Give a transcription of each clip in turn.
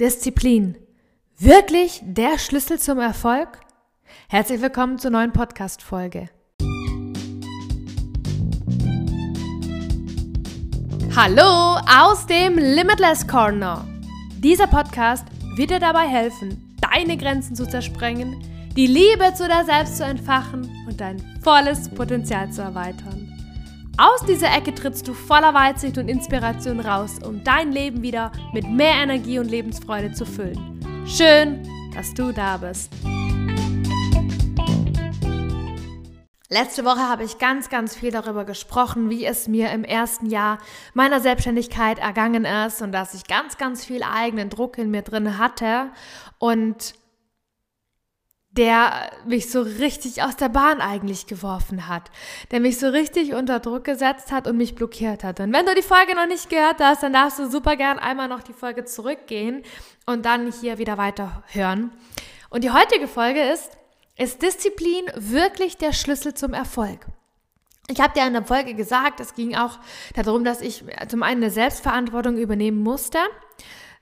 Disziplin. Wirklich der Schlüssel zum Erfolg? Herzlich willkommen zur neuen Podcast-Folge. Hallo aus dem Limitless Corner. Dieser Podcast wird dir dabei helfen, deine Grenzen zu zersprengen, die Liebe zu dir selbst zu entfachen und dein volles Potenzial zu erweitern. Aus dieser Ecke trittst du voller Weitsicht und Inspiration raus, um dein Leben wieder mit mehr Energie und Lebensfreude zu füllen. Schön, dass du da bist. Letzte Woche habe ich ganz, ganz viel darüber gesprochen, wie es mir im ersten Jahr meiner Selbstständigkeit ergangen ist und dass ich ganz, ganz viel eigenen Druck in mir drin hatte und der mich so richtig aus der Bahn eigentlich geworfen hat, der mich so richtig unter Druck gesetzt hat und mich blockiert hat. Und wenn du die Folge noch nicht gehört hast, dann darfst du super gern einmal noch die Folge zurückgehen und dann hier wieder weiter hören. Und die heutige Folge ist, ist Disziplin wirklich der Schlüssel zum Erfolg? Ich habe dir in der Folge gesagt, es ging auch darum, dass ich zum einen eine Selbstverantwortung übernehmen musste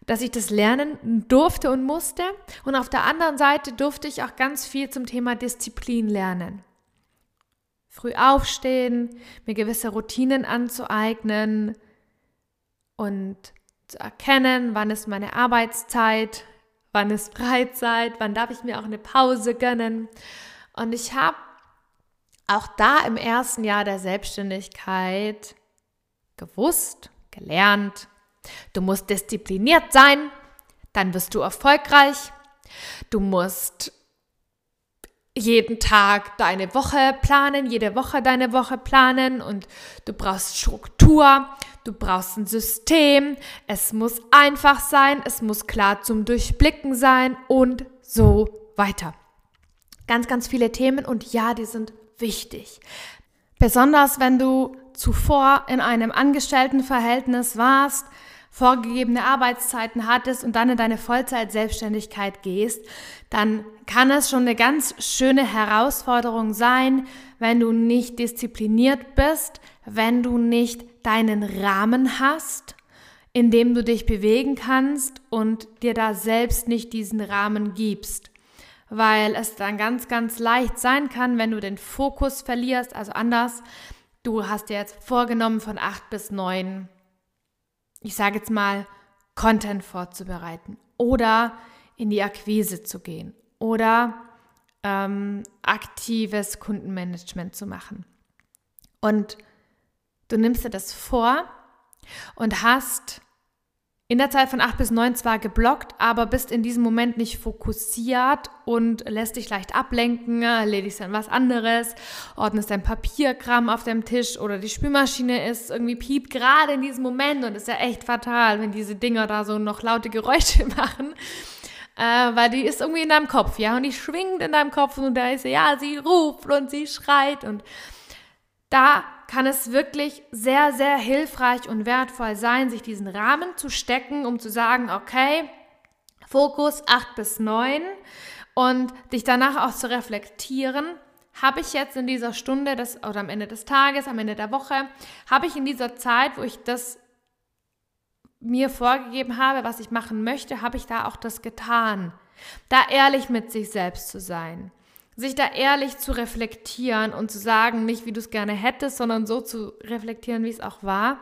dass ich das lernen durfte und musste. Und auf der anderen Seite durfte ich auch ganz viel zum Thema Disziplin lernen. Früh aufstehen, mir gewisse Routinen anzueignen und zu erkennen, wann ist meine Arbeitszeit, wann ist Freizeit, wann darf ich mir auch eine Pause gönnen. Und ich habe auch da im ersten Jahr der Selbstständigkeit gewusst, gelernt, Du musst diszipliniert sein, dann wirst du erfolgreich. Du musst jeden Tag deine Woche planen, jede Woche deine Woche planen und du brauchst Struktur, du brauchst ein System, es muss einfach sein, es muss klar zum Durchblicken sein und so weiter. Ganz, ganz viele Themen und ja, die sind wichtig. Besonders wenn du zuvor in einem Angestelltenverhältnis warst, vorgegebene Arbeitszeiten hattest und dann in deine Vollzeit-Selbstständigkeit gehst, dann kann es schon eine ganz schöne Herausforderung sein, wenn du nicht diszipliniert bist, wenn du nicht deinen Rahmen hast, in dem du dich bewegen kannst und dir da selbst nicht diesen Rahmen gibst. Weil es dann ganz, ganz leicht sein kann, wenn du den Fokus verlierst, also anders. Du hast dir jetzt vorgenommen, von acht bis neun ich sage jetzt mal, Content vorzubereiten oder in die Akquise zu gehen oder ähm, aktives Kundenmanagement zu machen. Und du nimmst dir das vor und hast in der Zeit von 8 bis 9 zwar geblockt, aber bist in diesem Moment nicht fokussiert und lässt dich leicht ablenken, erledigst dann was anderes, ordnest dein Papierkram auf deinem Tisch oder die Spülmaschine ist irgendwie piept gerade in diesem Moment und ist ja echt fatal, wenn diese Dinger da so noch laute Geräusche machen. Äh, weil die ist irgendwie in deinem Kopf, ja, und die schwingt in deinem Kopf und da ist sie, ja, sie ruft und sie schreit und da kann es wirklich sehr, sehr hilfreich und wertvoll sein, sich diesen Rahmen zu stecken, um zu sagen, okay, Fokus 8 bis 9 und dich danach auch zu reflektieren, habe ich jetzt in dieser Stunde des, oder am Ende des Tages, am Ende der Woche, habe ich in dieser Zeit, wo ich das mir vorgegeben habe, was ich machen möchte, habe ich da auch das getan. Da ehrlich mit sich selbst zu sein sich da ehrlich zu reflektieren und zu sagen, nicht wie du es gerne hättest, sondern so zu reflektieren, wie es auch war,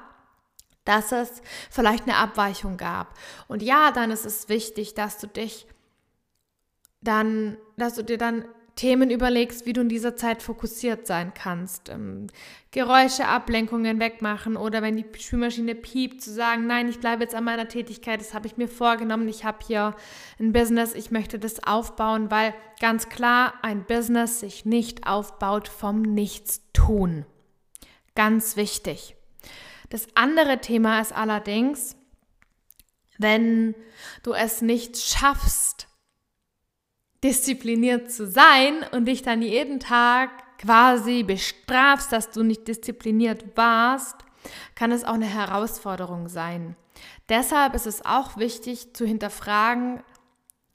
dass es vielleicht eine Abweichung gab. Und ja, dann ist es wichtig, dass du dich dann, dass du dir dann Themen überlegst, wie du in dieser Zeit fokussiert sein kannst. Ähm, Geräusche, Ablenkungen wegmachen oder wenn die Spülmaschine piept, zu sagen, nein, ich bleibe jetzt an meiner Tätigkeit, das habe ich mir vorgenommen, ich habe hier ein Business, ich möchte das aufbauen, weil ganz klar ein Business sich nicht aufbaut vom Nichtstun. Ganz wichtig. Das andere Thema ist allerdings, wenn du es nicht schaffst, diszipliniert zu sein und dich dann jeden Tag quasi bestrafst, dass du nicht diszipliniert warst, kann es auch eine Herausforderung sein. Deshalb ist es auch wichtig zu hinterfragen,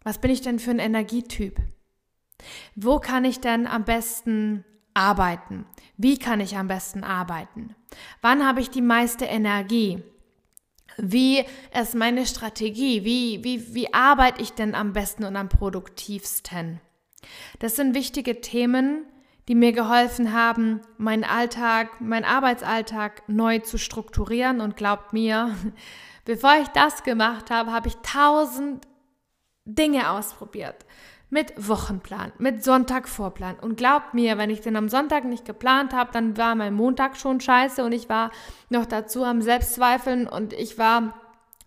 was bin ich denn für ein Energietyp? Wo kann ich denn am besten arbeiten? Wie kann ich am besten arbeiten? Wann habe ich die meiste Energie? Wie ist meine Strategie? Wie, wie, wie arbeite ich denn am besten und am produktivsten? Das sind wichtige Themen, die mir geholfen haben, meinen Alltag, meinen Arbeitsalltag neu zu strukturieren. Und glaubt mir, bevor ich das gemacht habe, habe ich tausend Dinge ausprobiert. Mit Wochenplan, mit Sonntagvorplan. Und glaubt mir, wenn ich den am Sonntag nicht geplant habe, dann war mein Montag schon scheiße und ich war noch dazu am Selbstzweifeln und ich war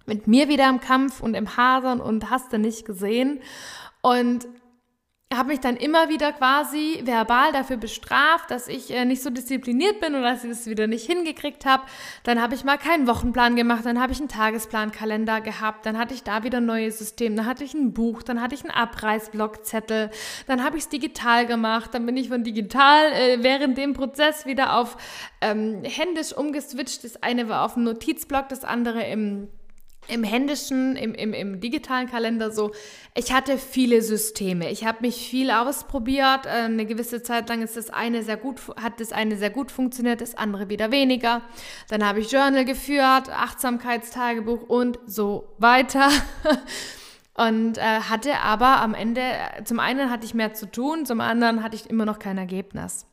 mit mir wieder im Kampf und im Hadern und hast du nicht gesehen. Und habe mich dann immer wieder quasi verbal dafür bestraft, dass ich äh, nicht so diszipliniert bin und dass ich das wieder nicht hingekriegt habe. Dann habe ich mal keinen Wochenplan gemacht, dann habe ich einen Tagesplankalender gehabt, dann hatte ich da wieder ein neues System, dann hatte ich ein Buch, dann hatte ich einen Abreißblockzettel, dann habe ich es digital gemacht, dann bin ich von digital äh, während dem Prozess wieder auf ähm, händisch umgeswitcht. Das eine war auf dem Notizblock, das andere im im händischen, im, im, im digitalen Kalender so, ich hatte viele Systeme. Ich habe mich viel ausprobiert. Äh, eine gewisse Zeit lang ist das eine sehr gut, hat das eine sehr gut funktioniert, das andere wieder weniger. Dann habe ich Journal geführt, Achtsamkeitstagebuch und so weiter. Und äh, hatte aber am Ende, zum einen hatte ich mehr zu tun, zum anderen hatte ich immer noch kein Ergebnis.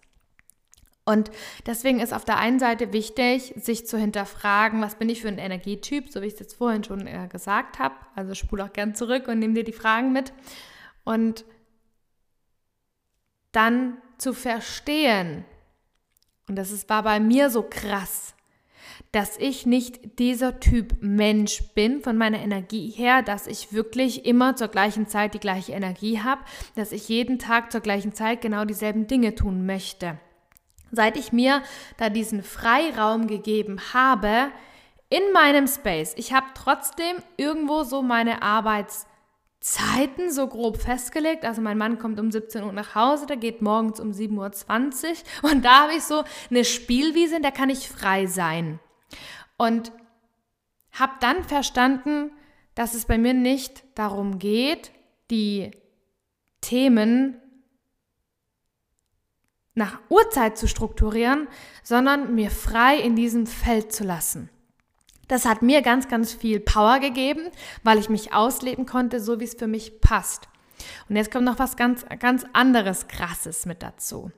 Und deswegen ist auf der einen Seite wichtig, sich zu hinterfragen, was bin ich für ein Energietyp, so wie ich es jetzt vorhin schon äh, gesagt habe. Also spule auch gern zurück und nimm dir die Fragen mit. Und dann zu verstehen, und das war bei mir so krass, dass ich nicht dieser Typ Mensch bin von meiner Energie her, dass ich wirklich immer zur gleichen Zeit die gleiche Energie habe, dass ich jeden Tag zur gleichen Zeit genau dieselben Dinge tun möchte. Seit ich mir da diesen Freiraum gegeben habe in meinem Space, ich habe trotzdem irgendwo so meine Arbeitszeiten so grob festgelegt. Also mein Mann kommt um 17 Uhr nach Hause, der geht morgens um 7.20 Uhr und da habe ich so eine Spielwiese, in der kann ich frei sein. Und habe dann verstanden, dass es bei mir nicht darum geht, die Themen nach Uhrzeit zu strukturieren, sondern mir frei in diesem Feld zu lassen. Das hat mir ganz, ganz viel Power gegeben, weil ich mich ausleben konnte, so wie es für mich passt. Und jetzt kommt noch was ganz, ganz anderes, krasses mit dazu.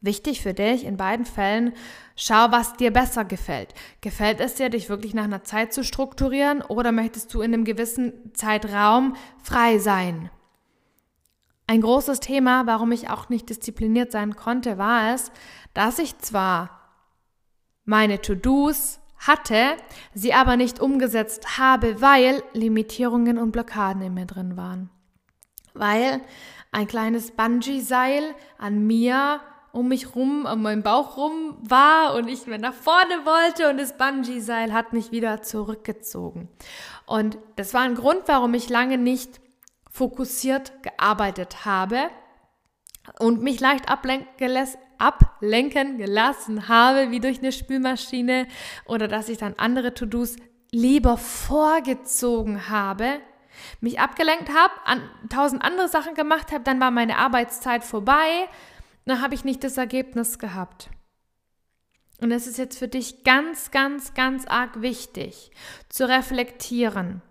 Wichtig für dich in beiden Fällen, schau, was dir besser gefällt. Gefällt es dir, dich wirklich nach einer Zeit zu strukturieren oder möchtest du in einem gewissen Zeitraum frei sein? Ein großes Thema, warum ich auch nicht diszipliniert sein konnte, war es, dass ich zwar meine To-Dos hatte, sie aber nicht umgesetzt habe, weil Limitierungen und Blockaden in mir drin waren. Weil ein kleines Bungee-Seil an mir um mich rum, um meinen Bauch rum war und ich mir nach vorne wollte und das Bungee-Seil hat mich wieder zurückgezogen. Und das war ein Grund, warum ich lange nicht fokussiert gearbeitet habe und mich leicht ablenken, gelassen habe, wie durch eine Spülmaschine oder dass ich dann andere To-Dos lieber vorgezogen habe, mich abgelenkt habe, an tausend andere Sachen gemacht habe, dann war meine Arbeitszeit vorbei, dann habe ich nicht das Ergebnis gehabt. Und es ist jetzt für dich ganz, ganz, ganz arg wichtig zu reflektieren.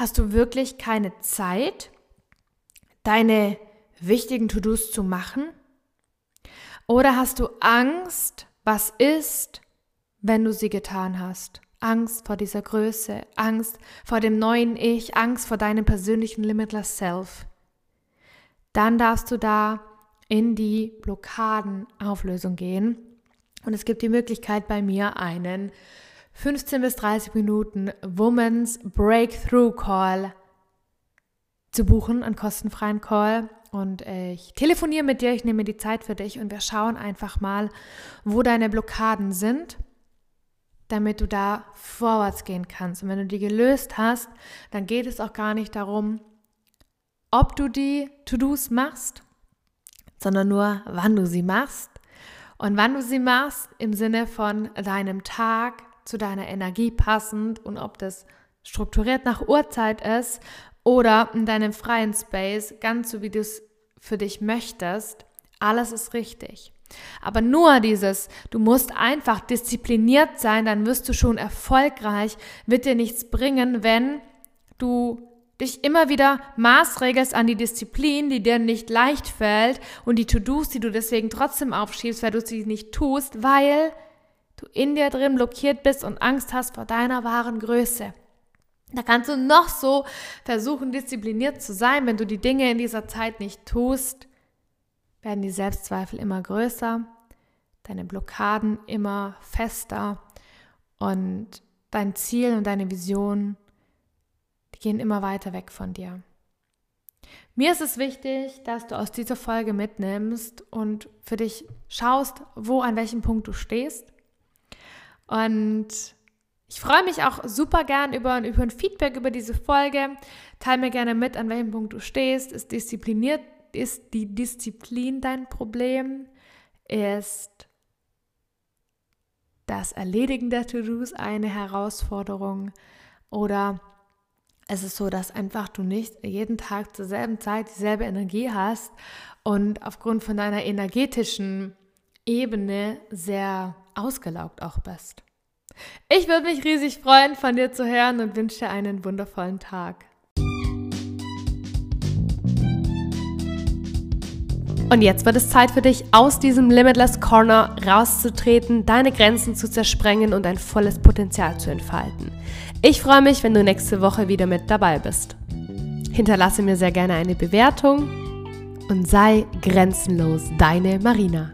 Hast du wirklich keine Zeit, deine wichtigen To-Dos zu machen? Oder hast du Angst, was ist, wenn du sie getan hast? Angst vor dieser Größe, Angst vor dem neuen Ich, Angst vor deinem persönlichen Limitless Self. Dann darfst du da in die Blockadenauflösung gehen. Und es gibt die Möglichkeit bei mir einen 15 bis 30 Minuten Woman's Breakthrough Call zu buchen, einen kostenfreien Call. Und ich telefoniere mit dir, ich nehme die Zeit für dich und wir schauen einfach mal, wo deine Blockaden sind, damit du da vorwärts gehen kannst. Und wenn du die gelöst hast, dann geht es auch gar nicht darum, ob du die To-Dos machst, sondern nur, wann du sie machst. Und wann du sie machst im Sinne von deinem Tag, zu deiner Energie passend und ob das strukturiert nach Uhrzeit ist oder in deinem freien Space, ganz so wie du es für dich möchtest, alles ist richtig. Aber nur dieses, du musst einfach diszipliniert sein, dann wirst du schon erfolgreich, wird dir nichts bringen, wenn du dich immer wieder maßregelst an die Disziplin, die dir nicht leicht fällt und die To-Dos, die du deswegen trotzdem aufschiebst, weil du sie nicht tust, weil du in dir drin blockiert bist und Angst hast vor deiner wahren Größe. Da kannst du noch so versuchen, diszipliniert zu sein, wenn du die Dinge in dieser Zeit nicht tust, werden die Selbstzweifel immer größer, deine Blockaden immer fester und dein Ziel und deine Vision, die gehen immer weiter weg von dir. Mir ist es wichtig, dass du aus dieser Folge mitnimmst und für dich schaust, wo an welchem Punkt du stehst. Und ich freue mich auch super gern über, über ein Feedback über diese Folge. Teil mir gerne mit, an welchem Punkt du stehst. Ist diszipliniert ist die Disziplin dein Problem? Ist das Erledigen der To-Dos eine Herausforderung? Oder ist es so, dass einfach du nicht jeden Tag zur selben Zeit dieselbe Energie hast und aufgrund von deiner energetischen Ebene sehr ausgelaugt auch bist? Ich würde mich riesig freuen, von dir zu hören und wünsche dir einen wundervollen Tag. Und jetzt wird es Zeit für dich, aus diesem Limitless Corner rauszutreten, deine Grenzen zu zersprengen und dein volles Potenzial zu entfalten. Ich freue mich, wenn du nächste Woche wieder mit dabei bist. Hinterlasse mir sehr gerne eine Bewertung und sei grenzenlos deine Marina.